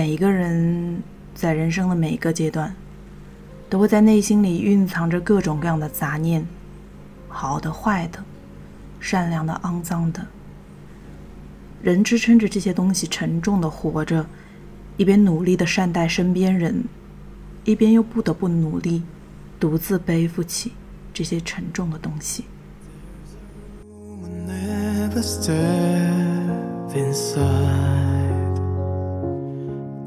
每一个人在人生的每一个阶段，都会在内心里蕴藏着各种各样的杂念，好的、坏的，善良的、肮脏的。人支撑着这些东西沉重的活着，一边努力的善待身边人，一边又不得不努力独自背负起这些沉重的东西。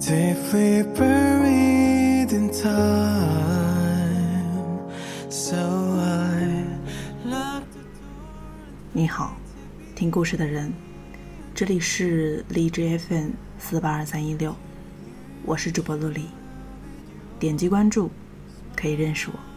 If we buried in time so i love to do 你好听故事的人这里是荔枝 fm 四八二三一六我是主播陆离点击关注可以认识我。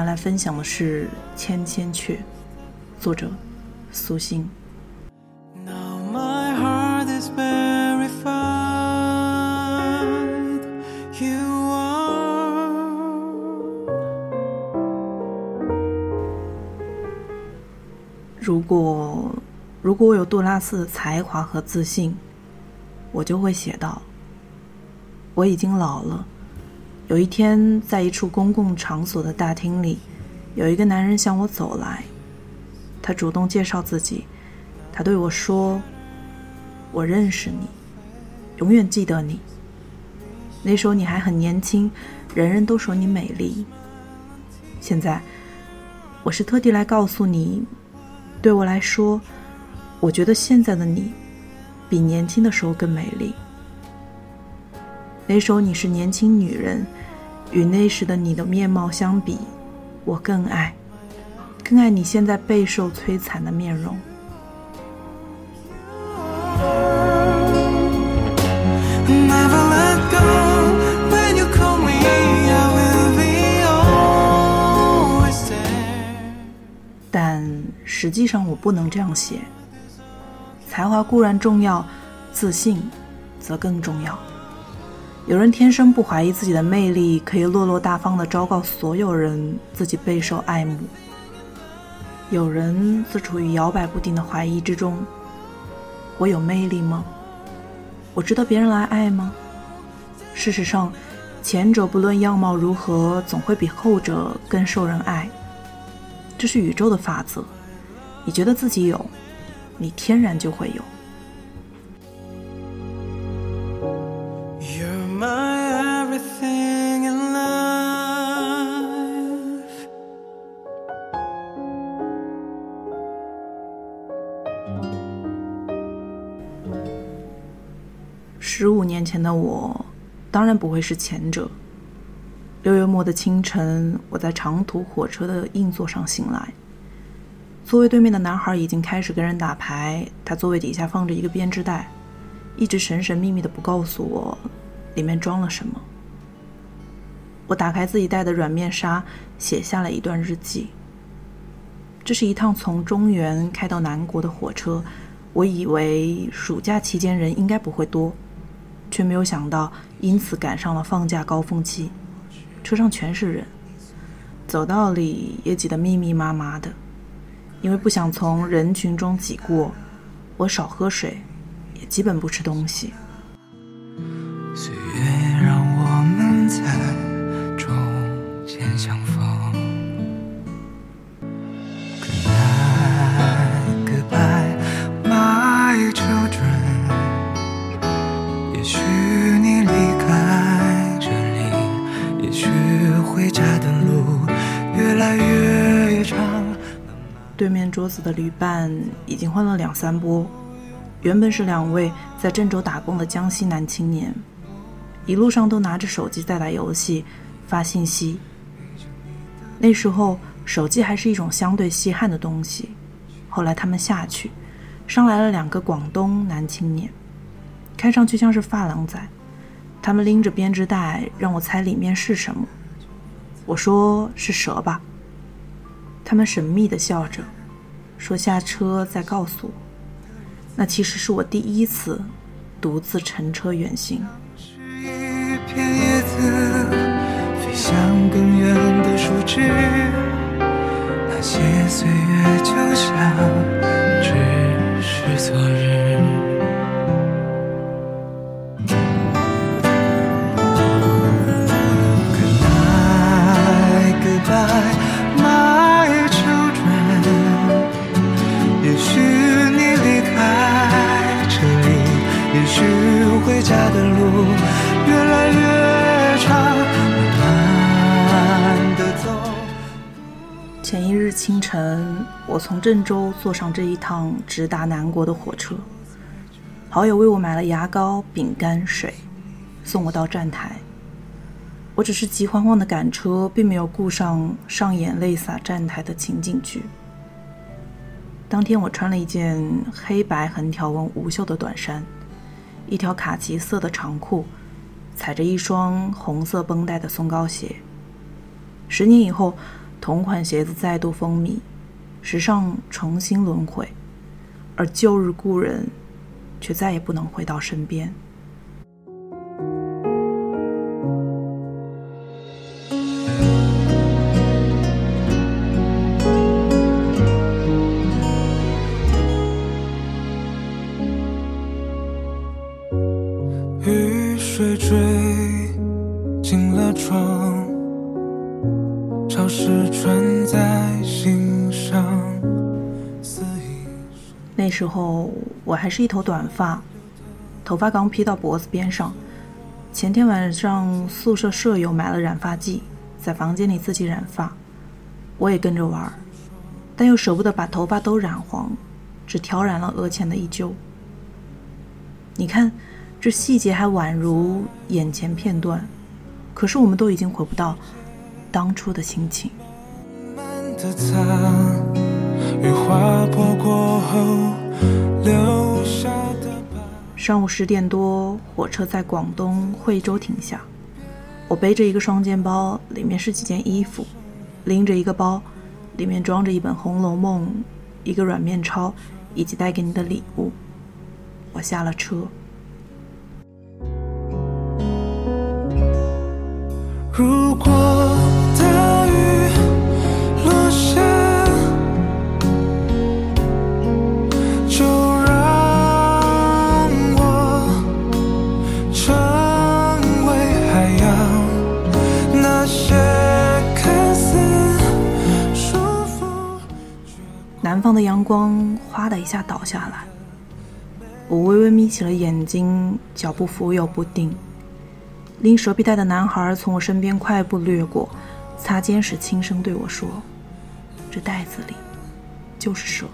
要来分享的是《千千阙》，作者苏欣。如果如果我有杜拉斯的才华和自信，我就会写道：我已经老了。有一天，在一处公共场所的大厅里，有一个男人向我走来。他主动介绍自己，他对我说：“我认识你，永远记得你。那时候你还很年轻，人人都说你美丽。现在，我是特地来告诉你，对我来说，我觉得现在的你，比年轻的时候更美丽。那时候你是年轻女人。”与那时的你的面貌相比，我更爱，更爱你现在备受摧残的面容。但实际上，我不能这样写。才华固然重要，自信则更重要。有人天生不怀疑自己的魅力，可以落落大方的昭告所有人自己备受爱慕；有人则处于摇摆不定的怀疑之中：我有魅力吗？我值得别人来爱吗？事实上，前者不论样貌如何，总会比后者更受人爱。这是宇宙的法则。你觉得自己有，你天然就会有。前的我，当然不会是前者。六月末的清晨，我在长途火车的硬座上醒来，座位对面的男孩已经开始跟人打牌，他座位底下放着一个编织袋，一直神神秘秘的不告诉我里面装了什么。我打开自己带的软面纱，写下了一段日记。这是一趟从中原开到南国的火车，我以为暑假期间人应该不会多。却没有想到，因此赶上了放假高峰期，车上全是人，走道里也挤得密密麻麻的。因为不想从人群中挤过，我少喝水，也基本不吃东西。对面桌子的旅伴已经换了两三波，原本是两位在郑州打工的江西男青年，一路上都拿着手机在打游戏、发信息。那时候手机还是一种相对稀罕的东西。后来他们下去，上来了两个广东男青年，看上去像是发廊仔。他们拎着编织袋，让我猜里面是什么。我说是蛇吧。他们神秘的笑着，说：“下车再告诉我。”那其实是我第一次独自乘车远行。是一片叶子飞向更远的树枝，那些岁月就像只是昨日。清晨，我从郑州坐上这一趟直达南国的火车。好友为我买了牙膏、饼干、水，送我到站台。我只是急慌慌的赶车，并没有顾上上演泪洒站台的情景剧。当天我穿了一件黑白横条纹无袖的短衫，一条卡其色的长裤，踩着一双红色绷带的松糕鞋。十年以后，同款鞋子再度风靡，时尚重新轮回，而旧日故人却再也不能回到身边。时候我还是一头短发，头发刚披到脖子边上。前天晚上宿舍舍友买了染发剂，在房间里自己染发，我也跟着玩儿，但又舍不得把头发都染黄，只挑染了额前的一揪。你看，这细节还宛如眼前片段，可是我们都已经回不到当初的心情。慢的擦，雨划破过后。上午十点多，火车在广东惠州停下。我背着一个双肩包，里面是几件衣服；拎着一个包，里面装着一本《红楼梦》、一个软面钞以及带给你的礼物。我下了车，如果南方的阳光哗的一下倒下来，我微微眯起了眼睛，脚步浮游不定。拎蛇皮袋的男孩从我身边快步掠过，擦肩时轻声对我说：“这袋子里就是蛇。”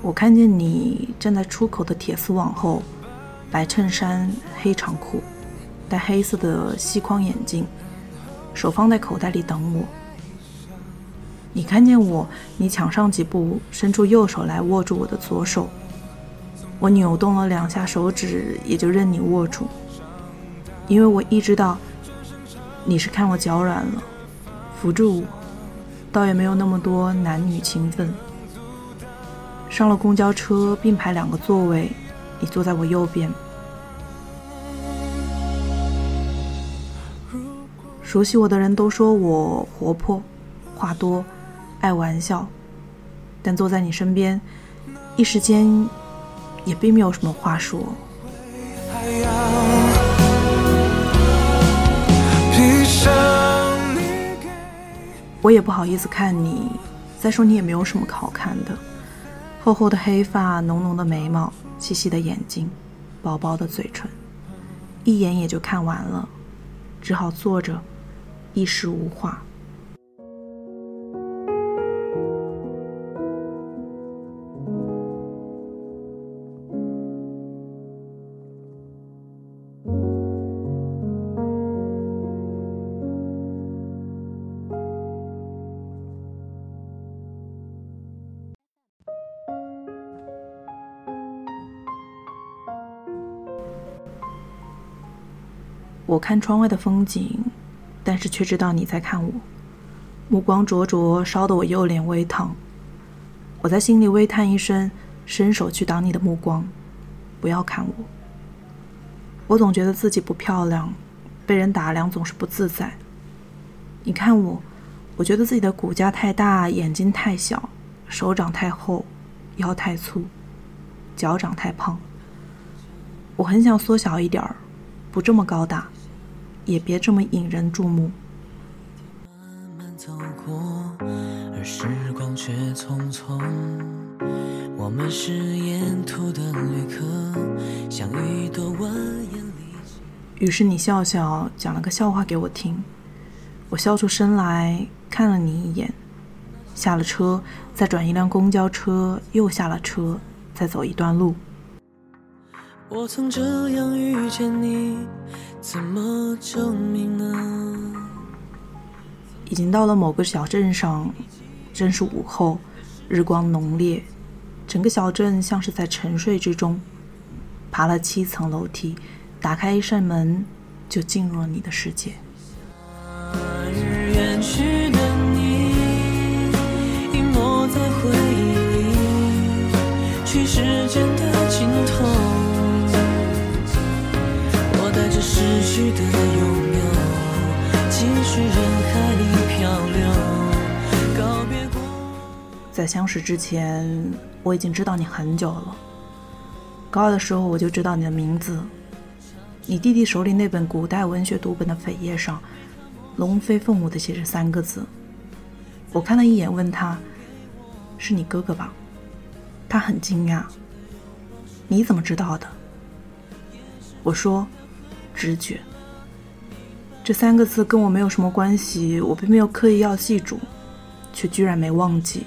我看见你站在出口的铁丝网后，白衬衫、黑长裤，戴黑色的细框眼镜，手放在口袋里等我。你看见我，你抢上几步，伸出右手来握住我的左手。我扭动了两下手指，也就任你握住，因为我意识到你是看我脚软了，扶住我，倒也没有那么多男女情分。上了公交车，并排两个座位，你坐在我右边。熟悉我的人都说我活泼、话多、爱玩笑，但坐在你身边，一时间也并没有什么话说。我也不好意思看你，再说你也没有什么好看的，厚厚的黑发，浓浓的眉毛，细细的眼睛，薄薄的嘴唇，一眼也就看完了，只好坐着，一时无话。我看窗外的风景，但是却知道你在看我。目光灼灼，烧得我右脸微烫。我在心里微叹一声，伸手去挡你的目光，不要看我。我总觉得自己不漂亮，被人打量总是不自在。你看我，我觉得自己的骨架太大，眼睛太小，手掌太厚，腰太粗，脚掌太胖。我很想缩小一点儿，不这么高大，也别这么引人注目。而时光却匆匆，我们是沿途的旅客。于是你笑笑讲了个笑话给我听，我笑出声来看了你一眼，下了车，再转一辆公交车，又下了车，再走一段路。我曾这样遇见你，怎么证明呢？已经到了某个小镇上，正是午后，日光浓烈，整个小镇像是在沉睡之中。爬了七层楼梯。打开一扇门，就进入了你的世界。在相识之前，我已经知道你很久了。高二的时候，我就知道你的名字。你弟弟手里那本古代文学读本的扉页上，龙飞凤舞的写着三个字。我看了一眼，问他：“是你哥哥吧？”他很惊讶：“你怎么知道的？”我说：“直觉。”这三个字跟我没有什么关系，我并没有刻意要记住，却居然没忘记。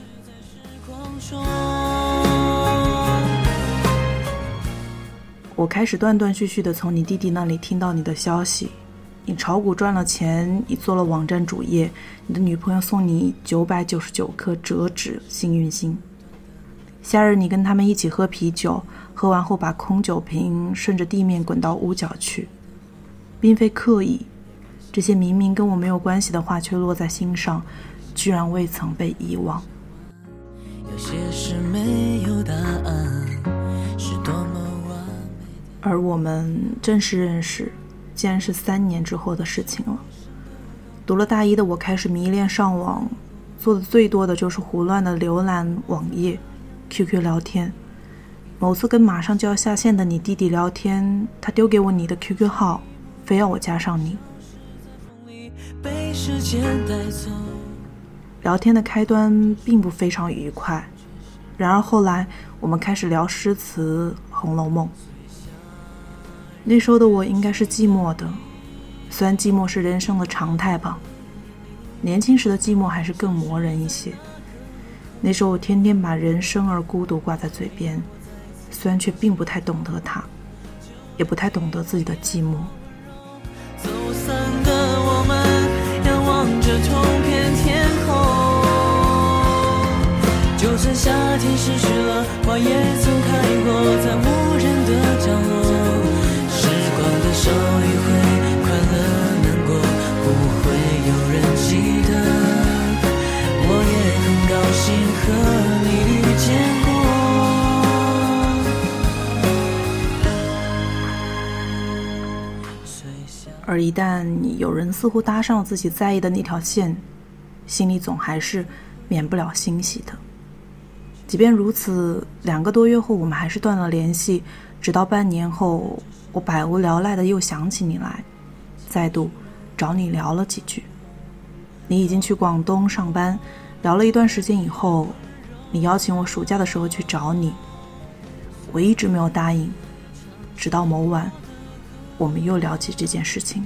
我开始断断续续的从你弟弟那里听到你的消息，你炒股赚了钱，你做了网站主页，你的女朋友送你九百九十九颗折纸幸运星。夏日你跟他们一起喝啤酒，喝完后把空酒瓶顺着地面滚到屋角去，并非刻意，这些明明跟我没有关系的话却落在心上，居然未曾被遗忘。有些事没有答案，是多么。而我们正式认识，竟然是三年之后的事情了。读了大一的我开始迷恋上网，做的最多的就是胡乱的浏览网页、QQ 聊天。某次跟马上就要下线的你弟弟聊天，他丢给我你的 QQ 号，非要我加上你。聊天的开端并不非常愉快，然而后来我们开始聊诗词《红楼梦》。那时候的我应该是寂寞的，虽然寂寞是人生的常态吧。年轻时的寂寞还是更磨人一些。那时候我天天把人生而孤独挂在嘴边，虽然却并不太懂得它，也不太懂得自己的寂寞。走散的我们，仰望着同片天空，就算夏天失去了花，也曾开过在无人的角落。少一回快乐而一旦有人似乎搭上了自己在意的那条线，心里总还是免不了欣喜的。即便如此，两个多月后我们还是断了联系，直到半年后。我百无聊赖的又想起你来，再度找你聊了几句。你已经去广东上班，聊了一段时间以后，你邀请我暑假的时候去找你。我一直没有答应，直到某晚，我们又聊起这件事情。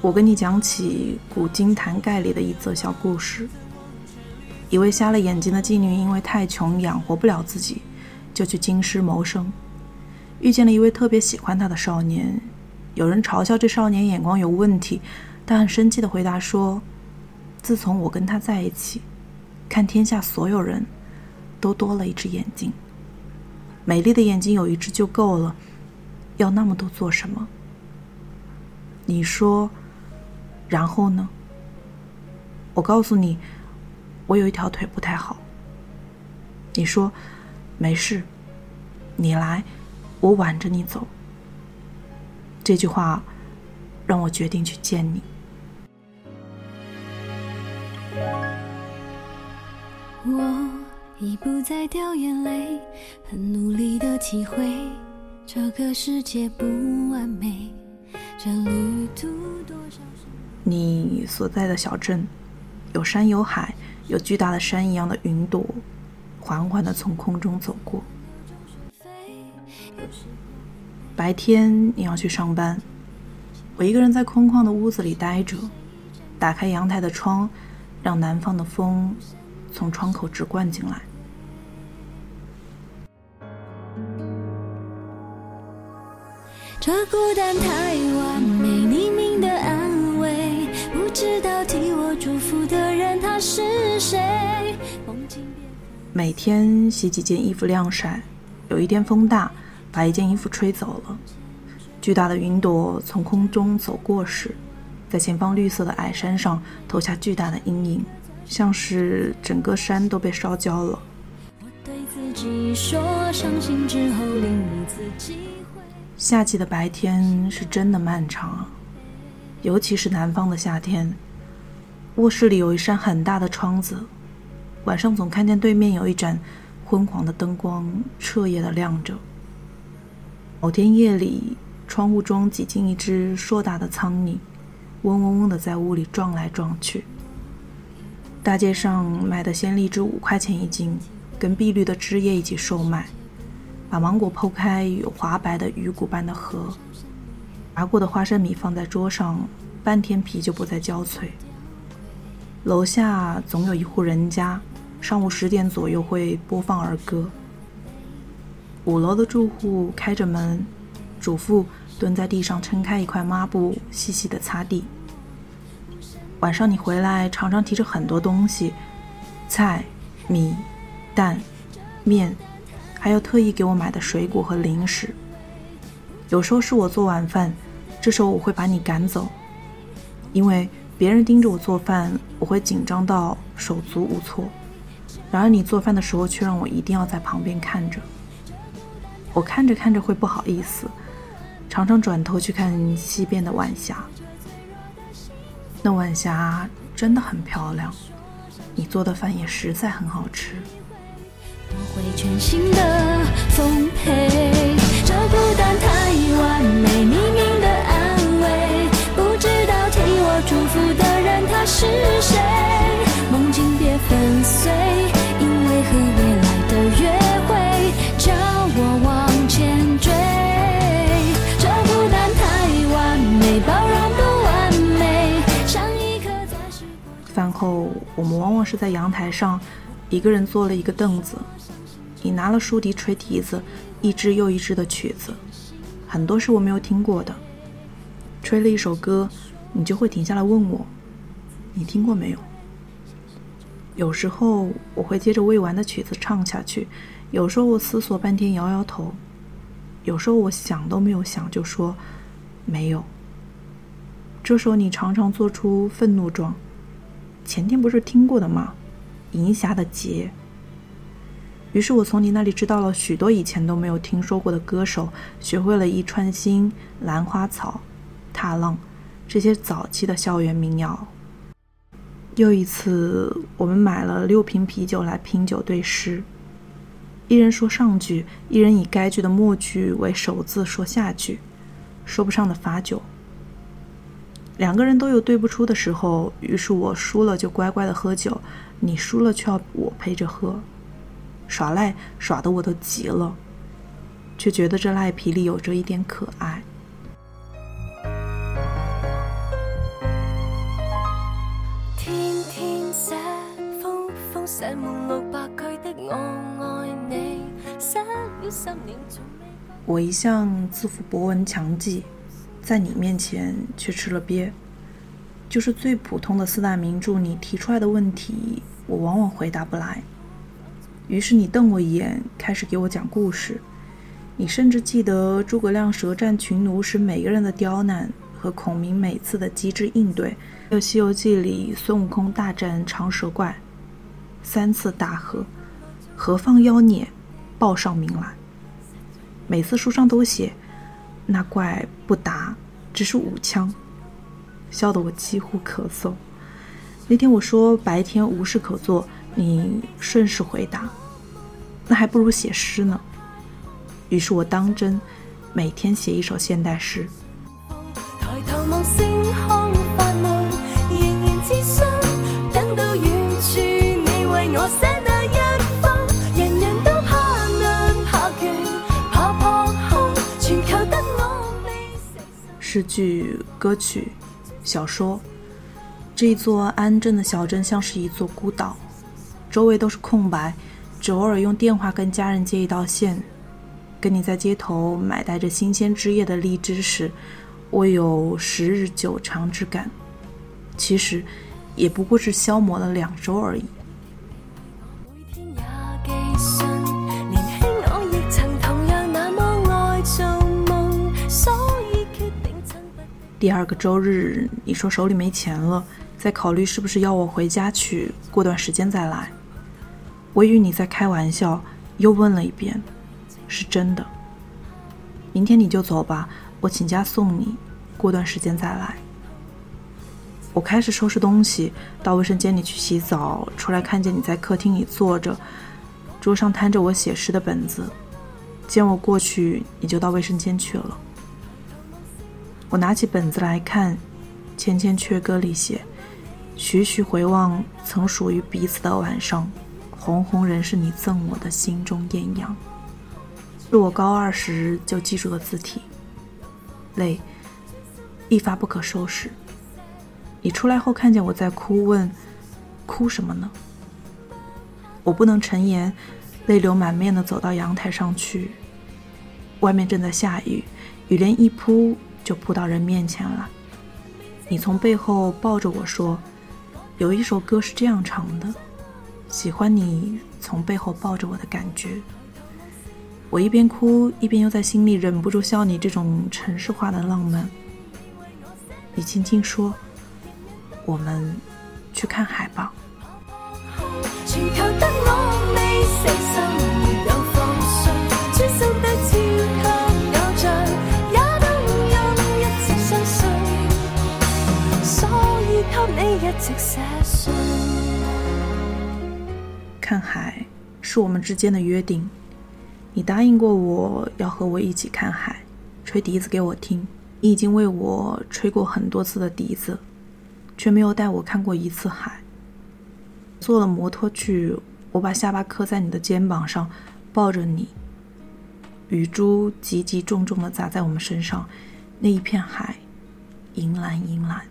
我跟你讲起古今坛盖里的一则小故事。一位瞎了眼睛的妓女，因为太穷养活不了自己，就去京师谋生。遇见了一位特别喜欢她的少年，有人嘲笑这少年眼光有问题，他很生气的回答说：“自从我跟他在一起，看天下所有人都多了一只眼睛。美丽的眼睛有一只就够了，要那么多做什么？你说，然后呢？我告诉你，我有一条腿不太好。你说，没事，你来，我挽着你走。这句话让我决定去见你。我已不再掉眼泪，很努力的体会这个世界不完美。这旅途多少你所在的小镇，有山有海，有巨大的山一样的云朵，缓缓的从空中走过。白天你要去上班，我一个人在空旷的屋子里待着，打开阳台的窗，让南方的风从窗口直灌进来。这孤单太完美，匿名的安慰，不知道替我祝福的人他是谁。每天洗几件衣服晾晒，有一天风大，把一件衣服吹走了。巨大的云朵从空中走过时，在前方绿色的矮山上投下巨大的阴影，像是整个山都被烧焦了。对自己说，伤心之后另一次机会。夏季的白天是真的漫长啊，尤其是南方的夏天。卧室里有一扇很大的窗子，晚上总看见对面有一盏昏黄的灯光彻夜的亮着。某天夜里，窗户中挤进一只硕大的苍蝇，嗡嗡嗡的在屋里撞来撞去。大街上卖的鲜荔枝五块钱一斤，跟碧绿的枝叶一起售卖。把芒果剖开，有滑白的鱼骨般的核。炸过的花生米放在桌上，半天皮就不再焦脆。楼下总有一户人家，上午十点左右会播放儿歌。五楼的住户开着门，主妇蹲在地上撑开一块抹布，细细的擦地。晚上你回来，常常提着很多东西：菜、米、蛋、面。还有特意给我买的水果和零食。有时候是我做晚饭，这时候我会把你赶走，因为别人盯着我做饭，我会紧张到手足无措。然而你做饭的时候，却让我一定要在旁边看着。我看着看着会不好意思，常常转头去看西边的晚霞。那晚霞真的很漂亮，你做的饭也实在很好吃。我会全心的奉陪，这孤单太完美，匿名的安慰，不知道替我祝福的人他是谁。后，我们往往是在阳台上，一个人坐了一个凳子。你拿了竖笛吹笛子，一支又一支的曲子，很多是我没有听过的。吹了一首歌，你就会停下来问我：“你听过没有？”有时候我会接着未完的曲子唱下去，有时候我思索半天摇摇头，有时候我想都没有想就说：“没有。”这时候你常常做出愤怒状：“前天不是听过的吗？”银霞的劫。于是我从你那里知道了许多以前都没有听说过的歌手，学会了一串星、兰花草、踏浪这些早期的校园民谣。又一次，我们买了六瓶啤酒来拼酒对诗，一人说上句，一人以该句的末句为首字说下句，说不上的罚酒。两个人都有对不出的时候，于是我输了就乖乖的喝酒，你输了却要我陪着喝。耍赖耍的我都急了，却觉得这赖皮里有着一点可爱。天天写封封写满六百句的我爱你，写了十年我一向自负博闻强记，在你面前却吃了瘪。就是最普通的四大名著，你提出来的问题，我往往回答不来。于是你瞪我一眼，开始给我讲故事。你甚至记得诸葛亮舌战群儒时每个人的刁难，和孔明每次的机智应对，还有《西游记》里孙悟空大战长蛇怪，三次大喝，何方妖孽，报上名来。每次书上都写，那怪不打，只是五枪，笑得我几乎咳嗽。那天我说白天无事可做，你顺势回答，那还不如写诗呢。于是我当真，每天写一首现代诗。抬头望星空发梦，仍然自信，等到远处你为我心。诗句、歌曲、小说，这座安镇的小镇像是一座孤岛，周围都是空白，只偶尔用电话跟家人接一道线。跟你在街头买带着新鲜枝叶的荔枝时，我有十日久长之感。其实，也不过是消磨了两周而已。第二个周日，你说手里没钱了，在考虑是不是要我回家去，过段时间再来。我以为你在开玩笑，又问了一遍。是真的。明天你就走吧，我请假送你，过段时间再来。我开始收拾东西，到卫生间里去洗澡，出来。看见你在客厅里坐着，桌上摊着我写诗的本子。见我过去，你就到卫生间去了。我拿起本子来看，《千千阙歌》里写：“徐徐回望，曾属于彼此的晚上，红红仍是你赠我的心中艳阳。”是我高二时就记住的字体，泪一发不可收拾。你出来后看见我在哭，问哭什么呢？我不能沉言，泪流满面的走到阳台上去。外面正在下雨，雨帘一扑就扑到人面前了。你从背后抱着我说：“有一首歌是这样唱的，喜欢你从背后抱着我的感觉。”我一边哭一边又在心里忍不住笑你这种城市化的浪漫。你轻轻说：“我们去看海吧。”全靠得我未看海是我们之间的约定。你答应过我要和我一起看海，吹笛子给我听。你已经为我吹过很多次的笛子，却没有带我看过一次海。坐了摩托去，我把下巴磕在你的肩膀上，抱着你。雨珠急急重重的砸在我们身上，那一片海，银蓝银蓝。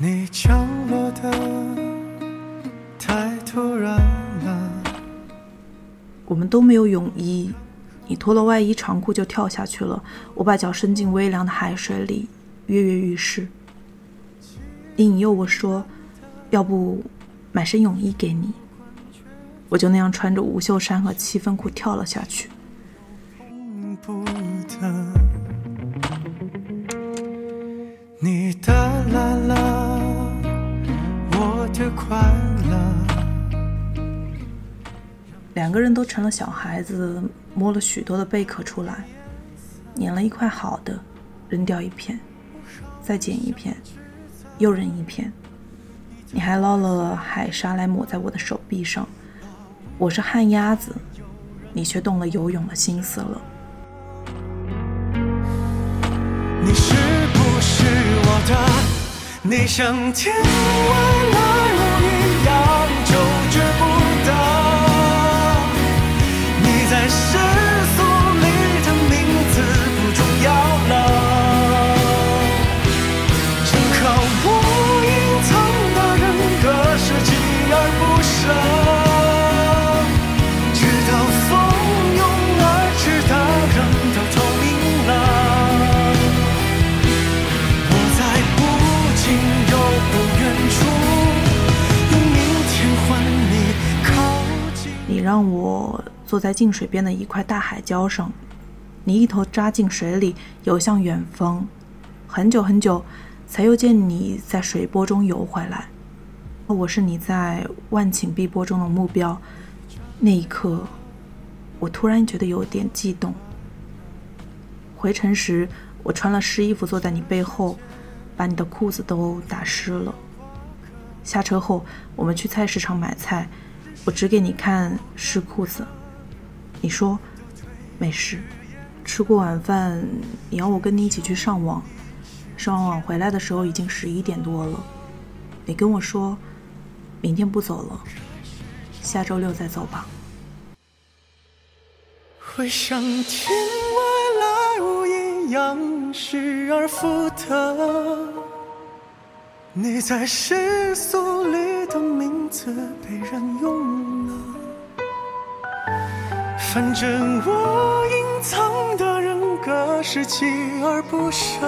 你降落的太突然了。我们都没有泳衣，你脱了外衣长裤就跳下去了。我把脚伸进微凉的海水里，跃跃欲试。你引诱我说：“要不买身泳衣给你。”我就那样穿着无袖衫和七分裤跳了下去。不得，快乐。两个人都成了小孩子，摸了许多的贝壳出来，捻了一块好的，扔掉一片，再捡一片，又扔一片。你还捞了海沙来抹在我的手臂上。我是旱鸭子，你却动了游泳的心思了。你是不是我的？你像天外来世俗里的名字不重要了隐藏的人格是锲而不舍直到蜂拥而至的人都透明了我在又不远处用明天换你靠近你让我坐在净水边的一块大海礁上，你一头扎进水里，游向远方，很久很久，才又见你在水波中游回来。我是你在万顷碧波中的目标。那一刻，我突然觉得有点悸动。回程时，我穿了湿衣服坐在你背后，把你的裤子都打湿了。下车后，我们去菜市场买菜，我指给你看湿裤子。你说没事。吃过晚饭，你要我跟你一起去上网。上完网回来的时候已经十一点多了。你跟我说。明天不走了，下周六再走吧。会像天外来物一样失而复得，你在世俗里的名字被人用了，反正我隐藏的人格是锲而不舍，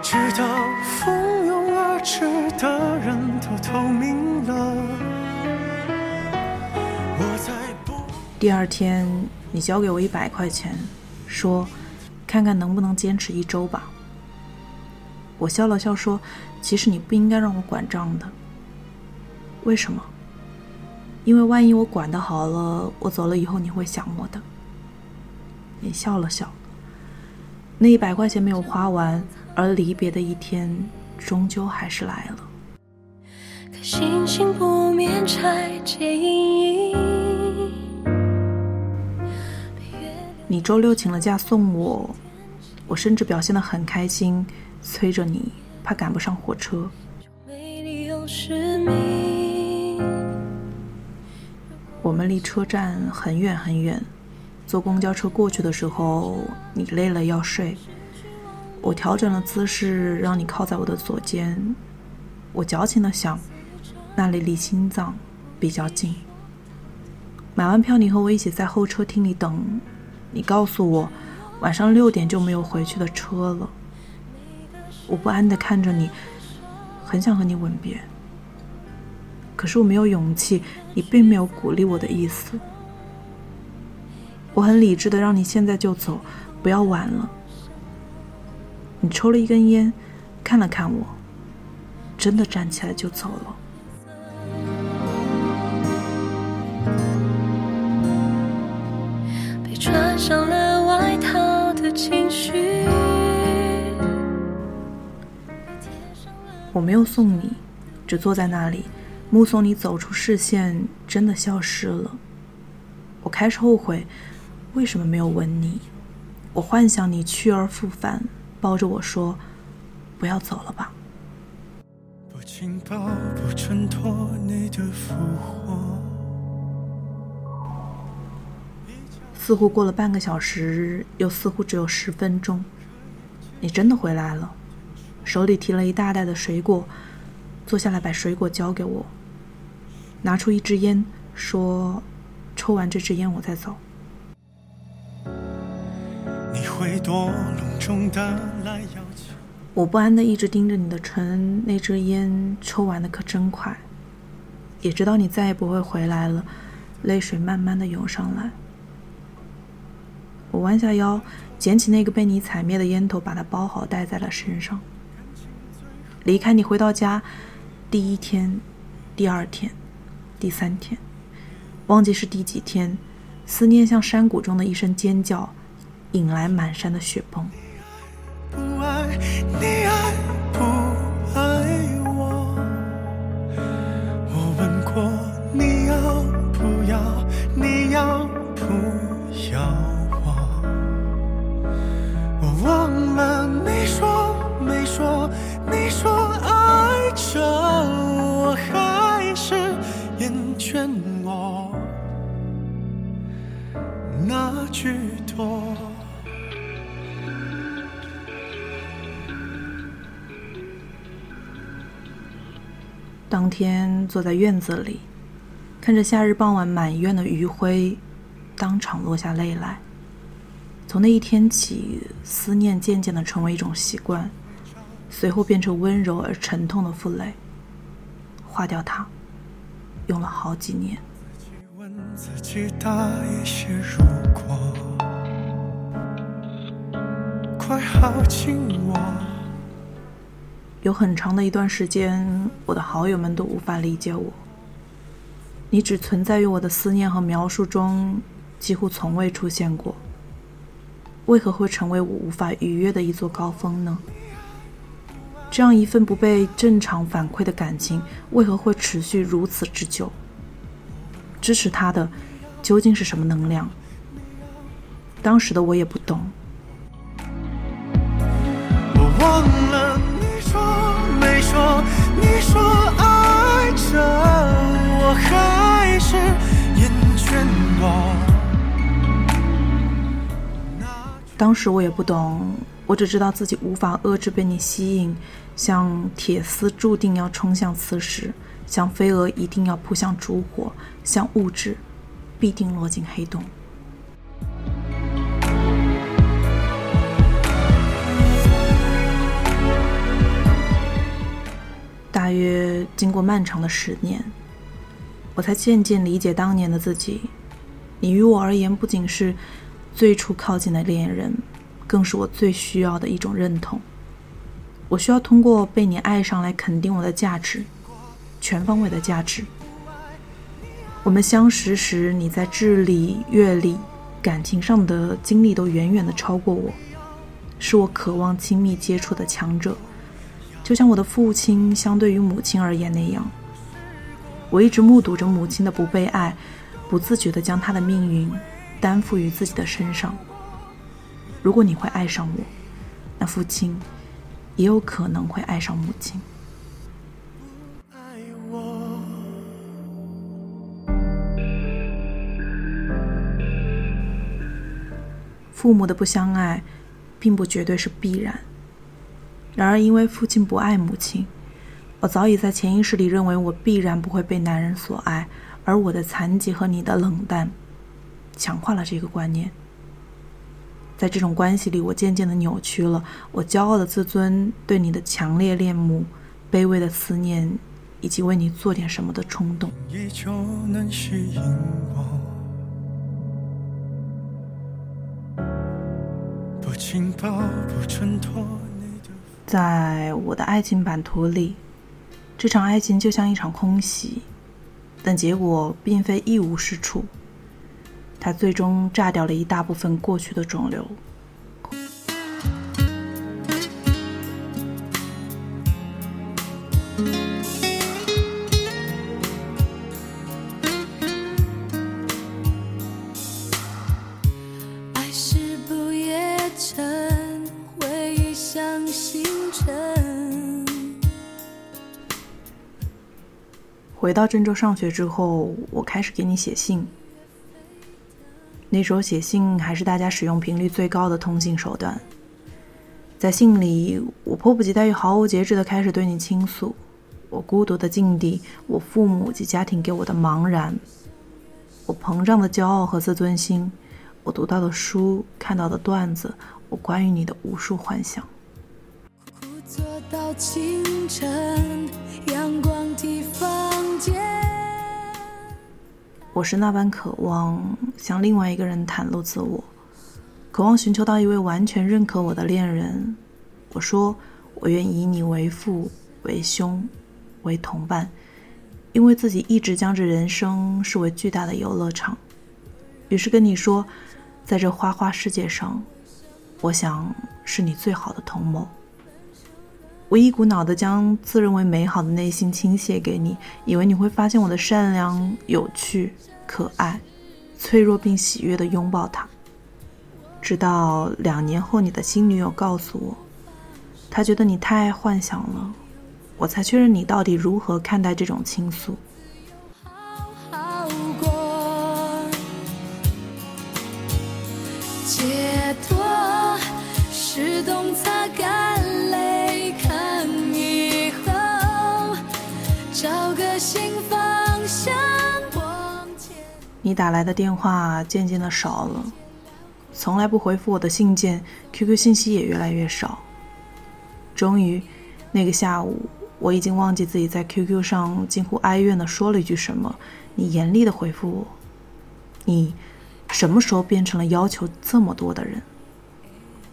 直到蜂拥而至。的人都透明了。第二天，你交给我一百块钱，说：“看看能不能坚持一周吧。”我笑了笑说：“其实你不应该让我管账的。为什么？因为万一我管的好了，我走了以后你会想我的。”你笑了笑。那一百块钱没有花完，而离别的一天。终究还是来了。你周六请了假送我，我甚至表现得很开心，催着你，怕赶不上火车。我们离车站很远很远，坐公交车过去的时候，你累了要睡。我调整了姿势，让你靠在我的左肩。我矫情的想，那里离心脏比较近。买完票，你和我一起在候车厅里等。你告诉我，晚上六点就没有回去的车了。我不安的看着你，很想和你吻别，可是我没有勇气。你并没有鼓励我的意思。我很理智的让你现在就走，不要晚了。你抽了一根烟，看了看我，真的站起来就走了。被穿上了外套的情绪。我没有送你，只坐在那里，目送你走出视线，真的消失了。我开始后悔，为什么没有吻你？我幻想你去而复返。抱着我说：“不要走了吧。”似乎过了半个小时，又似乎只有十分钟，你真的回来了，手里提了一大袋的水果，坐下来把水果交给我，拿出一支烟，说：“抽完这支烟我再走。”你会多隆重的来邀请我不安的一直盯着你的唇，那支烟抽完的可真快。也知道你再也不会回来了，泪水慢慢的涌上来。我弯下腰，捡起那个被你踩灭的烟头，把它包好带在了身上。离开你回到家，第一天，第二天，第三天，忘记是第几天，思念像山谷中的一声尖叫。引来满山的雪崩。坐在院子里，看着夏日傍晚满院的余晖，当场落下泪来。从那一天起，思念渐渐的成为一种习惯，随后变成温柔而沉痛的负累。化掉它，用了好几年。自己大一些，如果快好亲我。有很长的一段时间，我的好友们都无法理解我。你只存在于我的思念和描述中，几乎从未出现过。为何会成为我无法逾越的一座高峰呢？这样一份不被正常反馈的感情，为何会持续如此之久？支持他的究竟是什么能量？当时的我也不懂。当时我也不懂，我只知道自己无法遏制被你吸引，像铁丝注定要冲向磁石，像飞蛾一定要扑向烛火，像物质必定落进黑洞。大约经过漫长的十年，我才渐渐理解当年的自己。你于我而言，不仅是……最初靠近的恋人，更是我最需要的一种认同。我需要通过被你爱上来肯定我的价值，全方位的价值。我们相识时，你在智力、阅历、感情上的经历都远远的超过我，是我渴望亲密接触的强者。就像我的父亲相对于母亲而言那样，我一直目睹着母亲的不被爱，不自觉的将她的命运。担负于自己的身上。如果你会爱上我，那父亲也有可能会爱上母亲。父母的不相爱，并不绝对是必然。然而，因为父亲不爱母亲，我早已在潜意识里认为我必然不会被男人所爱，而我的残疾和你的冷淡。强化了这个观念，在这种关系里，我渐渐的扭曲了我骄傲的自尊，对你的强烈恋慕、卑微的思念，以及为你做点什么的冲动。在我的爱情版图里，这场爱情就像一场空袭，但结果并非一无是处。它最终炸掉了一大部分过去的肿瘤。爱是不夜城，回忆像星辰。回到郑州上学之后，我开始给你写信。那时候写信还是大家使用频率最高的通信手段。在信里，我迫不及待又毫无节制地开始对你倾诉我孤独的境地，我父母及家庭给我的茫然，我膨胀的骄傲和自尊心，我读到的书、看到的段子，我关于你的无数幻想。坐到清晨，阳光替房。我是那般渴望向另外一个人袒露自我，渴望寻求到一位完全认可我的恋人。我说，我愿以你为父、为兄、为同伴，因为自己一直将这人生视为巨大的游乐场。于是跟你说，在这花花世界上，我想是你最好的同谋。我一股脑的将自认为美好的内心倾泻给你，以为你会发现我的善良、有趣、可爱、脆弱并喜悦的拥抱他。直到两年后，你的新女友告诉我，她觉得你太爱幻想了，我才确认你到底如何看待这种倾诉。解脱是懂擦干。你打来的电话渐渐的少了，从来不回复我的信件，QQ 信息也越来越少。终于，那个下午，我已经忘记自己在 QQ 上近乎哀怨的说了一句什么，你严厉的回复我：“你什么时候变成了要求这么多的人？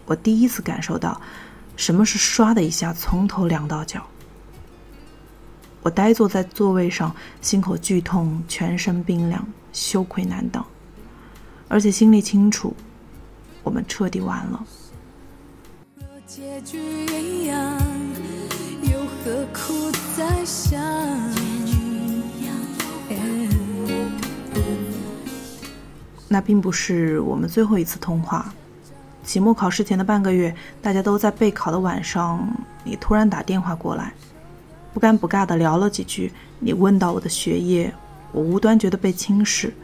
我第一次感受到什么是唰的一下从头凉到脚。我呆坐在座位上，心口剧痛，全身冰凉，羞愧难当，而且心里清楚，我们彻底完了。结局一样，又何苦再想？那并不是我们最后一次通话。期末考试前的半个月，大家都在备考的晚上，你突然打电话过来，不尴不尬的聊了几句。你问到我的学业，我无端觉得被轻视，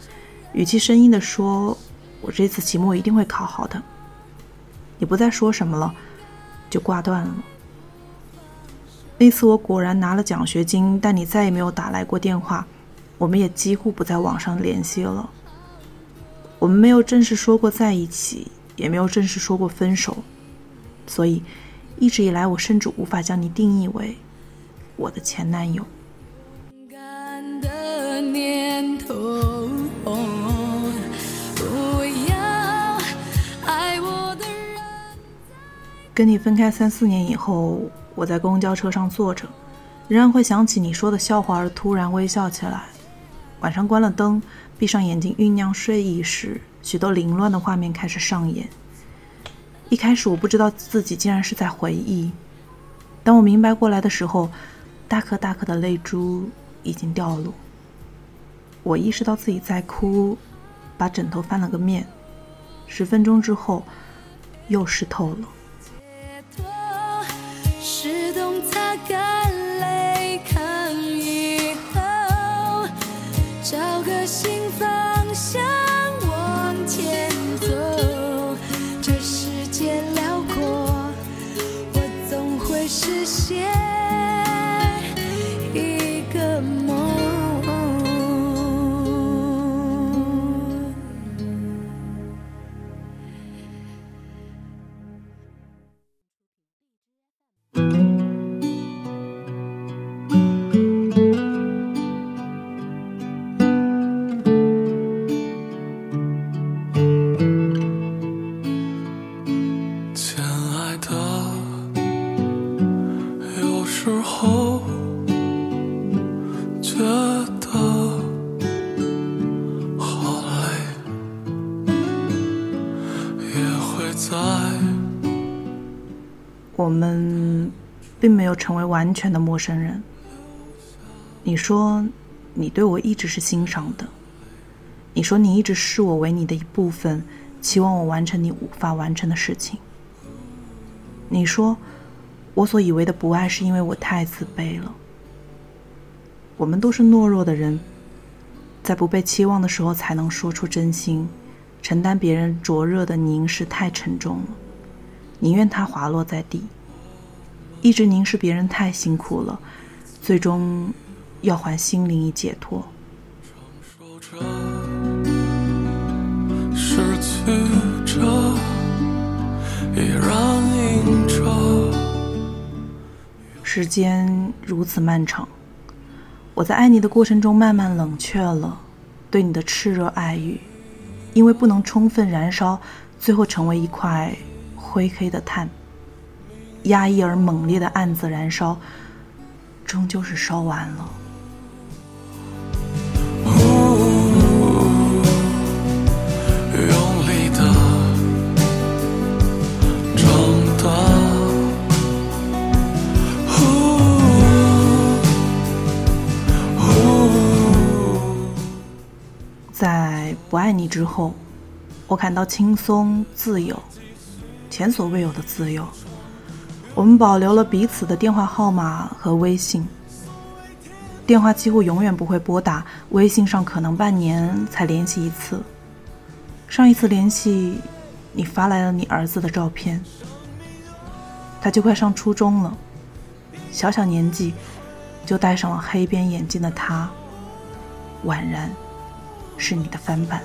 语气生硬的说：“我这次期末一定会考好的。”你不再说什么了，就挂断了。那次我果然拿了奖学金，但你再也没有打来过电话，我们也几乎不在网上联系了。我们没有正式说过在一起。也没有正式说过分手，所以一直以来，我甚至无法将你定义为我的前男友。跟你分开三四年以后，我在公交车上坐着，仍然会想起你说的笑话而突然微笑起来。晚上关了灯，闭上眼睛酝酿睡意时。许多凌乱的画面开始上演。一开始我不知道自己竟然是在回忆，当我明白过来的时候，大颗大颗的泪珠已经掉落。我意识到自己在哭，把枕头翻了个面。十分钟之后，又湿透了。有成为完全的陌生人。你说你对我一直是欣赏的，你说你一直视我为你的一部分，期望我完成你无法完成的事情。你说我所以为的不爱是因为我太自卑了。我们都是懦弱的人，在不被期望的时候才能说出真心，承担别人灼热的凝视太沉重了，宁愿它滑落在地。一直凝视别人太辛苦了，最终要还心灵以解脱。失去着，依然迎着。时间如此漫长，我在爱你的过程中慢慢冷却了对你的炽热爱欲，因为不能充分燃烧，最后成为一块灰黑的炭。压抑而猛烈的暗自燃烧，终究是烧完了。在不爱你之后，我感到轻松自由，前所未有的自由。我们保留了彼此的电话号码和微信，电话几乎永远不会拨打，微信上可能半年才联系一次。上一次联系，你发来了你儿子的照片，他就快上初中了，小小年纪就戴上了黑边眼镜的他，宛然是你的翻版。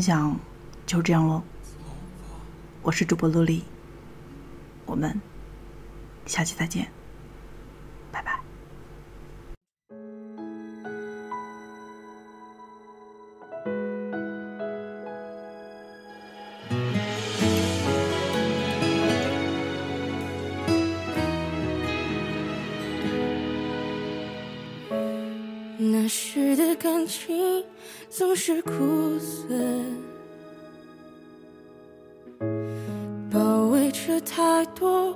分享就是这样喽，我是主播露丽，我们下期再见，拜拜。那时的感情总是苦。太多